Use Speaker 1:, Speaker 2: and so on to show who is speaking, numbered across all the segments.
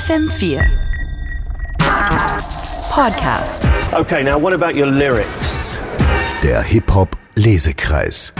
Speaker 1: FM4 Podcast.
Speaker 2: Okay, now what about your lyrics?
Speaker 3: Der Hip-Hop-Lesekreis.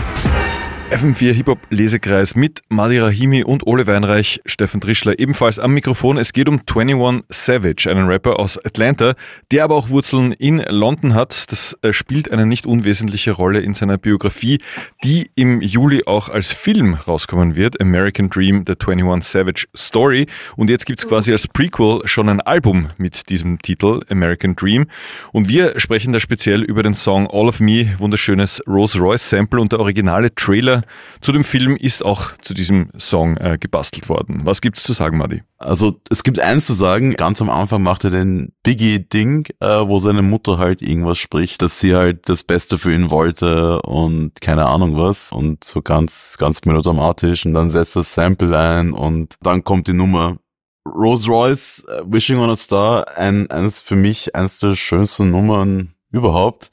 Speaker 4: FM4 Hip-Hop Lesekreis mit Madi Rahimi und Ole Weinreich, Steffen Trischler ebenfalls am Mikrofon. Es geht um 21 Savage, einen Rapper aus Atlanta, der aber auch Wurzeln in London hat. Das äh, spielt eine nicht unwesentliche Rolle in seiner Biografie, die im Juli auch als Film rauskommen wird. American Dream, The 21 Savage Story. Und jetzt gibt's quasi als Prequel schon ein Album mit diesem Titel, American Dream. Und wir sprechen da speziell über den Song All of Me, wunderschönes Rolls Royce Sample und der originale Trailer zu dem Film ist auch zu diesem Song äh, gebastelt worden. Was gibt's zu sagen, Madi?
Speaker 5: Also es gibt eins zu sagen, ganz am Anfang macht er den Biggie-Ding, äh, wo seine Mutter halt irgendwas spricht, dass sie halt das Beste für ihn wollte und keine Ahnung was und so ganz, ganz melodramatisch und dann setzt das Sample ein und dann kommt die Nummer. Rolls Royce, uh, Wishing on a Star, ein, eines für mich eines der schönsten Nummern überhaupt.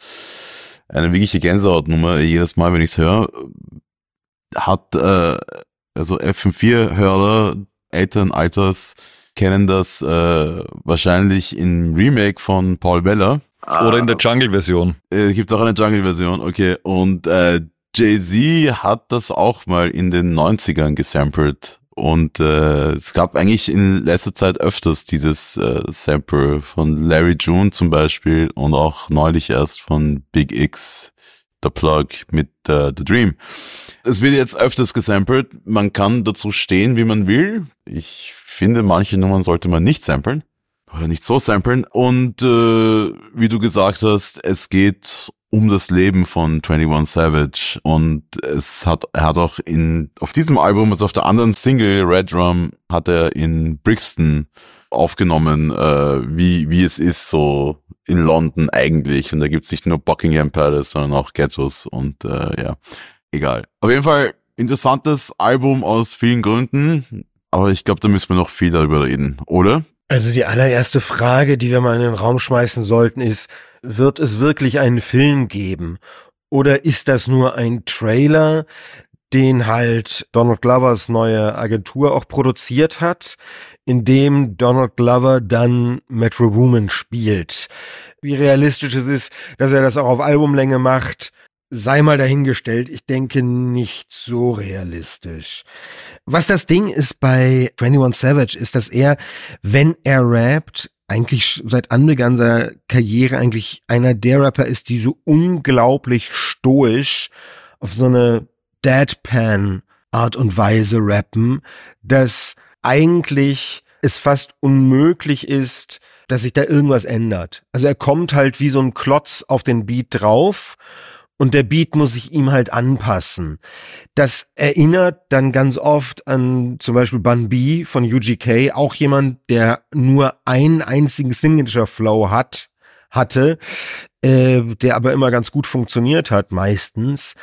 Speaker 5: Eine wirkliche Gänsehautnummer, jedes Mal, wenn ich es höre hat, äh, also FM4-Hörer älteren Alters kennen das äh, wahrscheinlich im Remake von Paul Weller.
Speaker 4: Oder in der Jungle-Version.
Speaker 5: Äh, Gibt auch eine Jungle-Version, okay. Und äh, Jay-Z hat das auch mal in den 90ern gesampelt. Und äh, es gab eigentlich in letzter Zeit öfters dieses äh, Sample von Larry June zum Beispiel und auch neulich erst von Big X der Plug mit uh, The Dream. Es wird jetzt öfters gesampelt. Man kann dazu stehen, wie man will. Ich finde, manche Nummern sollte man nicht samplen. Oder nicht so samplen. Und äh, wie du gesagt hast, es geht um das Leben von 21 Savage. Und es hat, er hat auch in, auf diesem Album, also auf der anderen Single, Red Drum, hat er in Brixton aufgenommen, äh, wie, wie es ist, so in London eigentlich. Und da gibt's nicht nur Buckingham Palace, sondern auch Ghettos und äh, ja, egal. Auf jeden Fall interessantes Album aus vielen Gründen, aber ich glaube, da müssen wir noch viel darüber reden, oder?
Speaker 6: Also die allererste Frage, die wir mal in den Raum schmeißen sollten, ist, wird es wirklich einen Film geben? Oder ist das nur ein Trailer, den halt Donald Glovers neue Agentur auch produziert hat, in dem Donald Glover dann Metro Woman spielt. Wie realistisch es ist, dass er das auch auf Albumlänge macht, sei mal dahingestellt. Ich denke nicht so realistisch. Was das Ding ist bei 21 Savage, ist, dass er, wenn er rappt, eigentlich seit Anbeginn seiner Karriere eigentlich einer der Rapper ist, die so unglaublich stoisch auf so eine Deadpan Art und Weise rappen, dass eigentlich es fast unmöglich ist, dass sich da irgendwas ändert. Also er kommt halt wie so ein Klotz auf den Beat drauf und der Beat muss sich ihm halt anpassen. Das erinnert dann ganz oft an zum Beispiel Bun B von UGK, auch jemand, der nur einen einzigen Signature Flow hat, hatte, äh, der aber immer ganz gut funktioniert hat, meistens.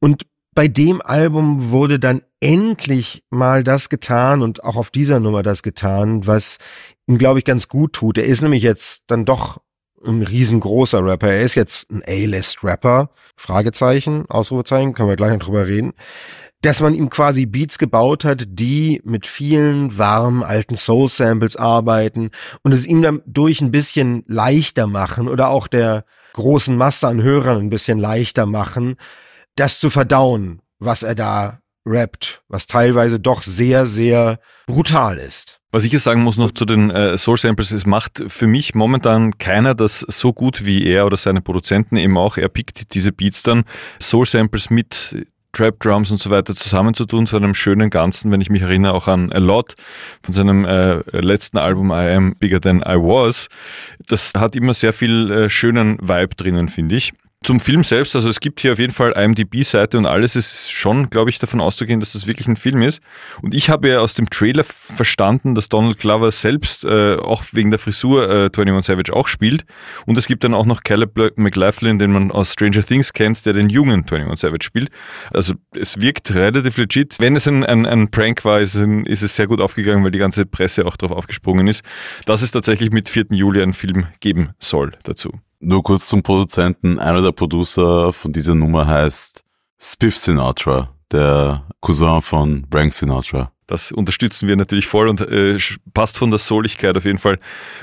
Speaker 6: Und bei dem Album wurde dann endlich mal das getan und auch auf dieser Nummer das getan, was ihm, glaube ich, ganz gut tut. Er ist nämlich jetzt dann doch ein riesengroßer Rapper. Er ist jetzt ein A-List-Rapper. Fragezeichen, Ausrufezeichen, können wir gleich noch drüber reden. Dass man ihm quasi Beats gebaut hat, die mit vielen warmen alten Soul-Samples arbeiten und es ihm dadurch ein bisschen leichter machen oder auch der großen Masse an Hörern ein bisschen leichter machen, das zu verdauen, was er da rappt, was teilweise doch sehr, sehr brutal ist.
Speaker 4: Was ich hier sagen muss noch zu den äh, Soul Samples, es macht für mich momentan keiner das so gut wie er oder seine Produzenten eben auch. Er pickt diese Beats dann, Soul Samples mit Trap Drums und so weiter zusammenzutun zu einem schönen Ganzen, wenn ich mich erinnere auch an A Lot von seinem äh, letzten Album I Am Bigger Than I Was. Das hat immer sehr viel äh, schönen Vibe drinnen, finde ich. Zum Film selbst, also es gibt hier auf jeden Fall IMDb-Seite und alles ist schon, glaube ich, davon auszugehen, dass das wirklich ein Film ist. Und ich habe ja aus dem Trailer verstanden, dass Donald Glover selbst äh, auch wegen der Frisur äh, 21 Savage auch spielt. Und es gibt dann auch noch Caleb McLaughlin, den man aus Stranger Things kennt, der den jungen 21 Savage spielt. Also es wirkt relativ legit. Wenn es ein, ein, ein Prank war, ist, ein, ist es sehr gut aufgegangen, weil die ganze Presse auch darauf aufgesprungen ist, dass es tatsächlich mit 4. Juli einen Film geben soll dazu.
Speaker 5: Nur kurz zum Produzenten. Einer der Producer von dieser Nummer heißt Spiff Sinatra. der Cousin von Frank Sinatra.
Speaker 4: Das unterstützen wir natürlich voll und äh, passt von der Souligkeit auf jeden Fall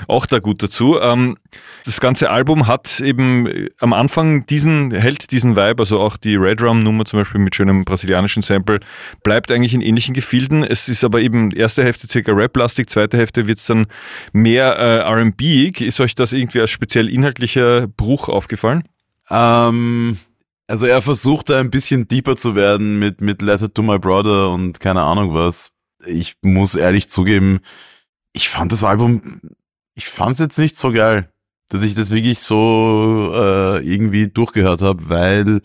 Speaker 4: auch da gut dazu. Ähm, das ganze Album hat eben äh, am Anfang diesen, hält diesen Vibe, also auch die Red Rum Nummer zum Beispiel mit schönem brasilianischen Sample, bleibt eigentlich in ähnlichen Gefilden. Es ist aber eben erste Hälfte circa Rap-lastig, zweite Hälfte wird es dann mehr äh, R&B. Ist euch das irgendwie als speziell inhaltlicher Bruch aufgefallen?
Speaker 5: Ähm, also er versucht da ein bisschen deeper zu werden mit, mit Letter to My Brother und keine Ahnung was ich muss ehrlich zugeben, ich fand das Album, ich fand es jetzt nicht so geil, dass ich das wirklich so äh, irgendwie durchgehört habe, weil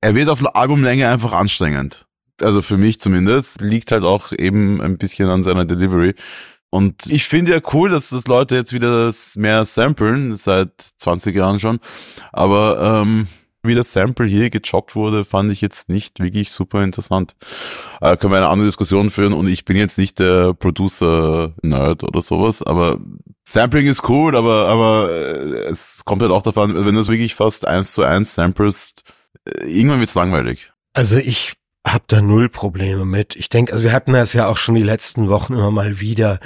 Speaker 5: er wird auf Albumlänge einfach anstrengend. Also für mich zumindest. Liegt halt auch eben ein bisschen an seiner Delivery. Und ich finde ja cool, dass das Leute jetzt wieder mehr samplen, seit 20 Jahren schon. Aber ähm, wie das Sample hier gechoppt wurde, fand ich jetzt nicht wirklich super interessant. Äh, können wir eine andere Diskussion führen und ich bin jetzt nicht der Producer-Nerd oder sowas, aber Sampling ist cool, aber, aber äh, es kommt halt auch davon, wenn du es wirklich fast eins zu eins samplest, äh, irgendwann wird's langweilig.
Speaker 6: Also ich hab da null Probleme mit. Ich denke, also wir hatten das ja auch schon die letzten Wochen immer mal wieder.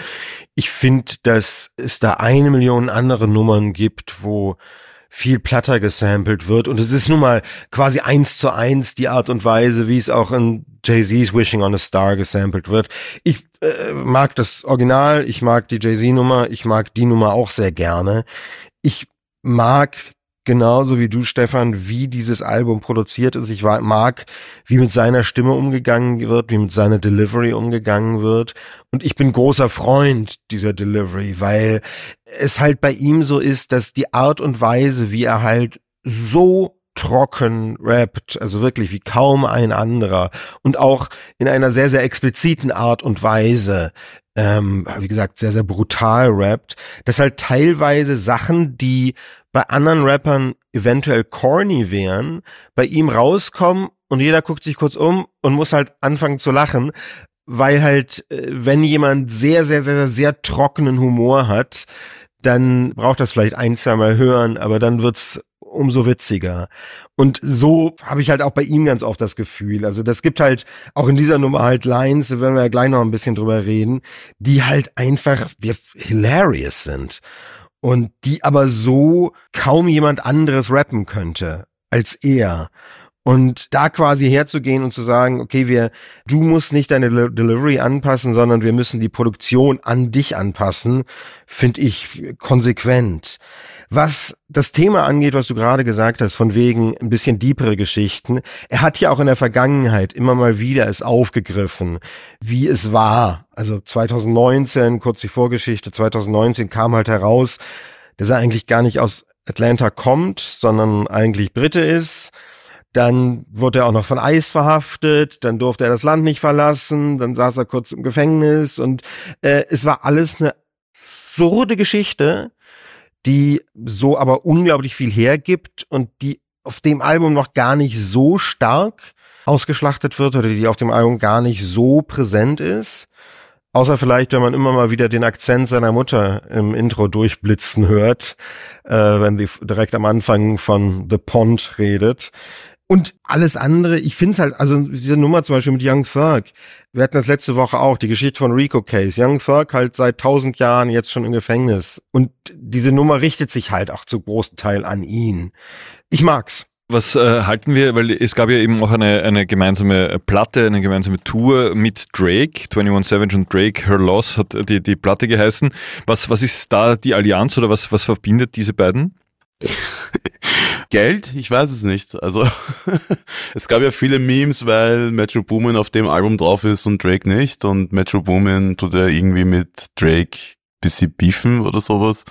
Speaker 6: Ich finde, dass es da eine Million andere Nummern gibt, wo viel platter gesampelt wird. Und es ist nun mal quasi eins zu eins die Art und Weise, wie es auch in Jay-Z's Wishing on a Star gesampelt wird. Ich äh, mag das Original, ich mag die Jay-Z-Nummer, ich mag die Nummer auch sehr gerne. Ich mag genauso wie du, Stefan, wie dieses Album produziert ist. Ich mag, wie mit seiner Stimme umgegangen wird, wie mit seiner Delivery umgegangen wird. Und ich bin großer Freund dieser Delivery, weil es halt bei ihm so ist, dass die Art und Weise, wie er halt so trocken rappt, also wirklich wie kaum ein anderer. Und auch in einer sehr, sehr expliziten Art und Weise, ähm, wie gesagt, sehr, sehr brutal rappt, dass halt teilweise Sachen, die bei anderen Rappern eventuell corny wären, bei ihm rauskommen und jeder guckt sich kurz um und muss halt anfangen zu lachen, weil halt, äh, wenn jemand sehr, sehr, sehr, sehr trockenen Humor hat, dann braucht das vielleicht ein, zwei Mal hören, aber dann wird's umso witziger. Und so habe ich halt auch bei ihm ganz oft das Gefühl. Also das gibt halt auch in dieser Nummer halt Lines, da werden wir ja gleich noch ein bisschen drüber reden, die halt einfach hilarious sind und die aber so kaum jemand anderes rappen könnte als er. Und da quasi herzugehen und zu sagen, okay, wir, du musst nicht deine Delivery anpassen, sondern wir müssen die Produktion an dich anpassen, finde ich konsequent. Was das Thema angeht, was du gerade gesagt hast, von wegen ein bisschen diepere Geschichten, er hat ja auch in der Vergangenheit immer mal wieder es aufgegriffen, wie es war. Also 2019, kurz die Vorgeschichte, 2019 kam halt heraus, dass er eigentlich gar nicht aus Atlanta kommt, sondern eigentlich Brite ist. Dann wurde er auch noch von Eis verhaftet, dann durfte er das Land nicht verlassen, dann saß er kurz im Gefängnis und äh, es war alles eine absurde Geschichte, die so aber unglaublich viel hergibt und die auf dem Album noch gar nicht so stark ausgeschlachtet wird oder die auf dem Album gar nicht so präsent ist. Außer vielleicht, wenn man immer mal wieder den Akzent seiner Mutter im Intro durchblitzen hört, äh, wenn sie direkt am Anfang von The Pond redet. Und alles andere, ich finde es halt, also diese Nummer zum Beispiel mit Young Thug, wir hatten das letzte Woche auch, die Geschichte von Rico Case. Young Thug halt seit tausend Jahren jetzt schon im Gefängnis. Und diese Nummer richtet sich halt auch zu großen Teil an ihn. Ich mag's.
Speaker 4: Was äh, halten wir, weil es gab ja eben auch eine, eine gemeinsame Platte, eine gemeinsame Tour mit Drake, 21 Savage und Drake, Her Loss hat die, die Platte geheißen. Was, was ist da die Allianz oder was, was verbindet diese beiden?
Speaker 5: Geld? Ich weiß es nicht. Also es gab ja viele Memes, weil Metro Boomin auf dem Album drauf ist und Drake nicht. Und Metro Boomin tut ja irgendwie mit Drake bisschen beefen oder sowas.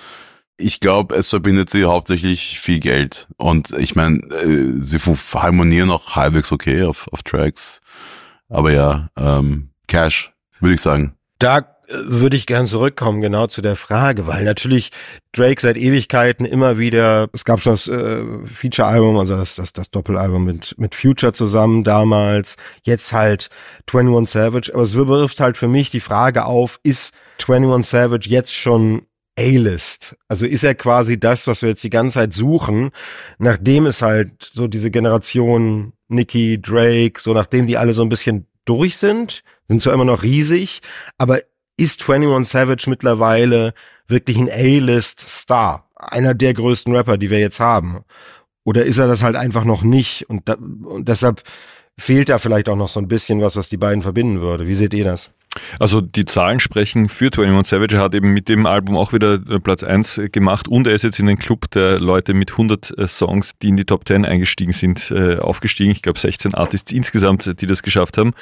Speaker 5: Ich glaube, es verbindet sie hauptsächlich viel Geld. Und ich meine, äh, sie harmonieren auch halbwegs okay auf, auf Tracks. Aber ja, ähm, Cash, würde ich sagen.
Speaker 6: Da würde ich gern zurückkommen, genau zu der Frage, weil natürlich Drake seit Ewigkeiten immer wieder, es gab schon das äh, Feature-Album, also das, das, das Doppelalbum mit, mit Future zusammen damals, jetzt halt 21 Savage, aber es wirft halt für mich die Frage auf, ist 21 Savage jetzt schon A-List? Also ist er quasi das, was wir jetzt die ganze Zeit suchen, nachdem es halt so diese Generation Nicki, Drake, so nachdem die alle so ein bisschen durch sind, sind zwar immer noch riesig, aber ist 21 Savage mittlerweile wirklich ein A-List-Star? Einer der größten Rapper, die wir jetzt haben? Oder ist er das halt einfach noch nicht? Und, da, und deshalb fehlt da vielleicht auch noch so ein bisschen was, was die beiden verbinden würde. Wie seht ihr das?
Speaker 4: Also die Zahlen sprechen für 21 Savage. Er hat eben mit dem Album auch wieder äh, Platz 1 gemacht und er ist jetzt in den Club der Leute mit 100 äh, Songs, die in die Top 10 eingestiegen sind, äh, aufgestiegen. Ich glaube 16 Artists insgesamt, die das geschafft haben.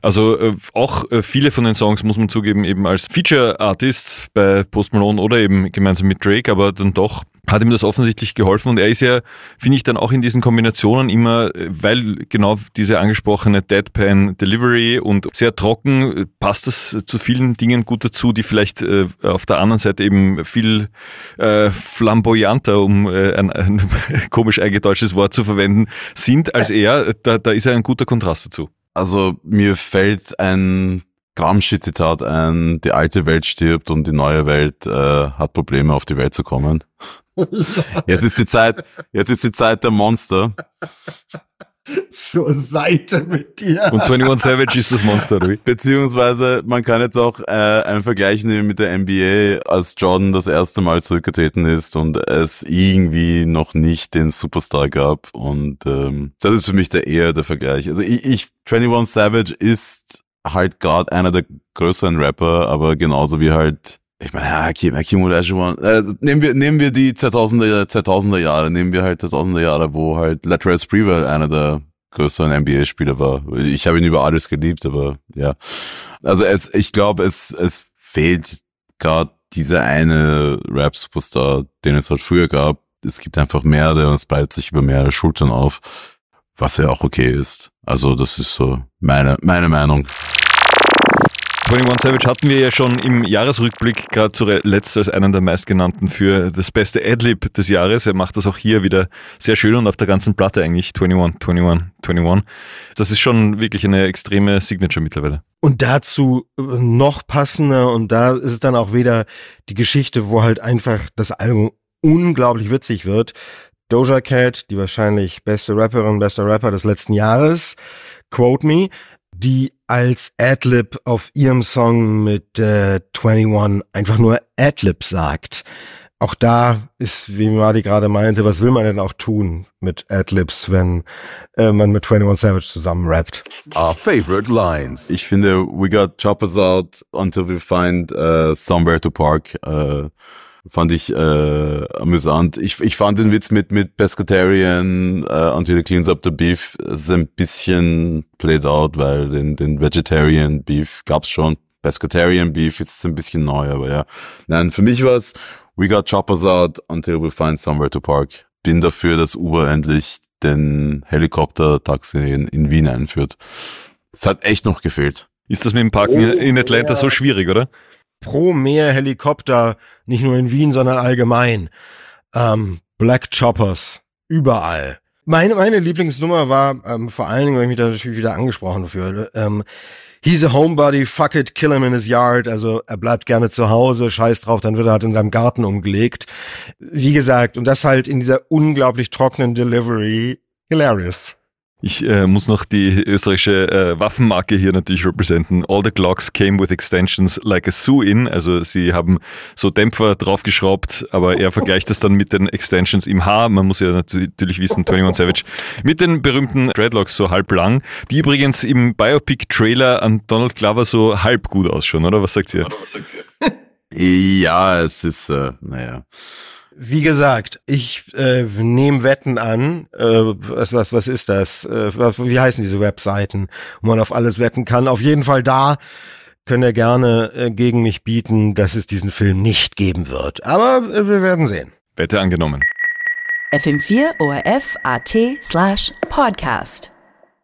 Speaker 4: Also auch viele von den Songs muss man zugeben eben als Feature Artists bei Post Malone oder eben gemeinsam mit Drake, aber dann doch hat ihm das offensichtlich geholfen und er ist ja, finde ich, dann auch in diesen Kombinationen immer, weil genau diese angesprochene Deadpan Delivery und sehr trocken, passt das zu vielen Dingen gut dazu, die vielleicht äh, auf der anderen Seite eben viel äh, flamboyanter, um äh, ein, ein komisch eingedeutschtes Wort zu verwenden, sind als er. Da, da ist er ein guter Kontrast dazu.
Speaker 5: Also mir fällt ein Gramsci-Zitat ein, die alte Welt stirbt und die neue Welt äh, hat Probleme auf die Welt zu kommen. Jetzt ist die Zeit, jetzt ist die Zeit der Monster.
Speaker 6: Zur Seite mit dir.
Speaker 4: Und 21 Savage ist das Monster, oder?
Speaker 5: Beziehungsweise, man kann jetzt auch äh, einen Vergleich nehmen mit der NBA, als Jordan das erste Mal zurückgetreten ist und es irgendwie noch nicht den Superstar gab. Und ähm, das ist für mich der eher der Vergleich. Also ich, ich 21 Savage ist halt gerade einer der größeren Rapper, aber genauso wie halt ich meine, ja, Hakim, Hakim Olajuwon, äh, nehmen wir, nehmen wir die 2000er, 2000er Jahre, nehmen wir halt 2000er Jahre, wo halt Latrell Sprewell einer der größeren NBA-Spieler war. Ich habe ihn über alles geliebt, aber ja. Also es, ich glaube, es, es fehlt gerade dieser eine Rap-Superstar, den es halt früher gab. Es gibt einfach mehrere und es breitet sich über mehrere Schultern auf, was ja auch okay ist. Also das ist so meine, meine Meinung.
Speaker 4: 21 Savage hatten wir ja schon im Jahresrückblick gerade zuletzt als einen der meistgenannten für das beste Adlib des Jahres. Er macht das auch hier wieder sehr schön und auf der ganzen Platte eigentlich 21, 21, 21. Das ist schon wirklich eine extreme Signature mittlerweile.
Speaker 6: Und dazu noch passender und da ist es dann auch wieder die Geschichte, wo halt einfach das Album unglaublich witzig wird. Doja Cat, die wahrscheinlich beste Rapperin, bester Rapper des letzten Jahres, Quote Me, die als Adlib auf ihrem Song mit äh, 21 einfach nur Adlib sagt. Auch da ist, wie Marty gerade meinte, was will man denn auch tun mit Adlibs, wenn äh, man mit 21 Savage zusammen rappt?
Speaker 3: Our favorite lines.
Speaker 5: Ich finde, we got choppers out until we find uh, somewhere to park. Uh, fand ich äh, amüsant. Ich, ich fand den Witz mit, mit Pescatarian äh, until he cleans up the beef ist ein bisschen played out, weil den, den Vegetarian Beef gab's schon. Pescatarian Beef ist ein bisschen neu, aber ja. Nein, für mich war's We got choppers out until we find somewhere to park. Bin dafür, dass Uber endlich den Helikopter-Taxi in, in Wien einführt. Es hat echt noch gefehlt.
Speaker 4: Ist das mit dem Parken oh, in Atlanta ja. so schwierig, oder?
Speaker 6: Pro mehr Helikopter, nicht nur in Wien, sondern allgemein. Ähm, Black Choppers, überall. Meine, meine Lieblingsnummer war, ähm, vor allen Dingen, weil ich mich da natürlich wieder angesprochen fühle, ähm, He's a homebody, fuck it, kill him in his yard. Also er bleibt gerne zu Hause, scheiß drauf, dann wird er halt in seinem Garten umgelegt. Wie gesagt, und das halt in dieser unglaublich trockenen Delivery. Hilarious.
Speaker 4: Ich äh, muss noch die österreichische äh, Waffenmarke hier natürlich repräsentieren. All the Glocks came with extensions like a Sue-In. Also sie haben so Dämpfer draufgeschraubt, aber er vergleicht das dann mit den Extensions im Haar. Man muss ja natürlich wissen, 21 Savage mit den berühmten Dreadlocks so halb lang, die übrigens im Biopic-Trailer an Donald Glover so halb gut ausschauen, oder? Was sagt ihr?
Speaker 5: ja, es ist, äh, naja.
Speaker 6: Wie gesagt, ich äh, nehme Wetten an. Äh, was, was, was ist das? Äh, was, wie heißen diese Webseiten, wo man auf alles wetten kann? Auf jeden Fall da könnt ihr gerne äh, gegen mich bieten, dass es diesen Film nicht geben wird. Aber äh, wir werden sehen.
Speaker 4: Wette angenommen.
Speaker 1: FM4 ORF AT slash Podcast.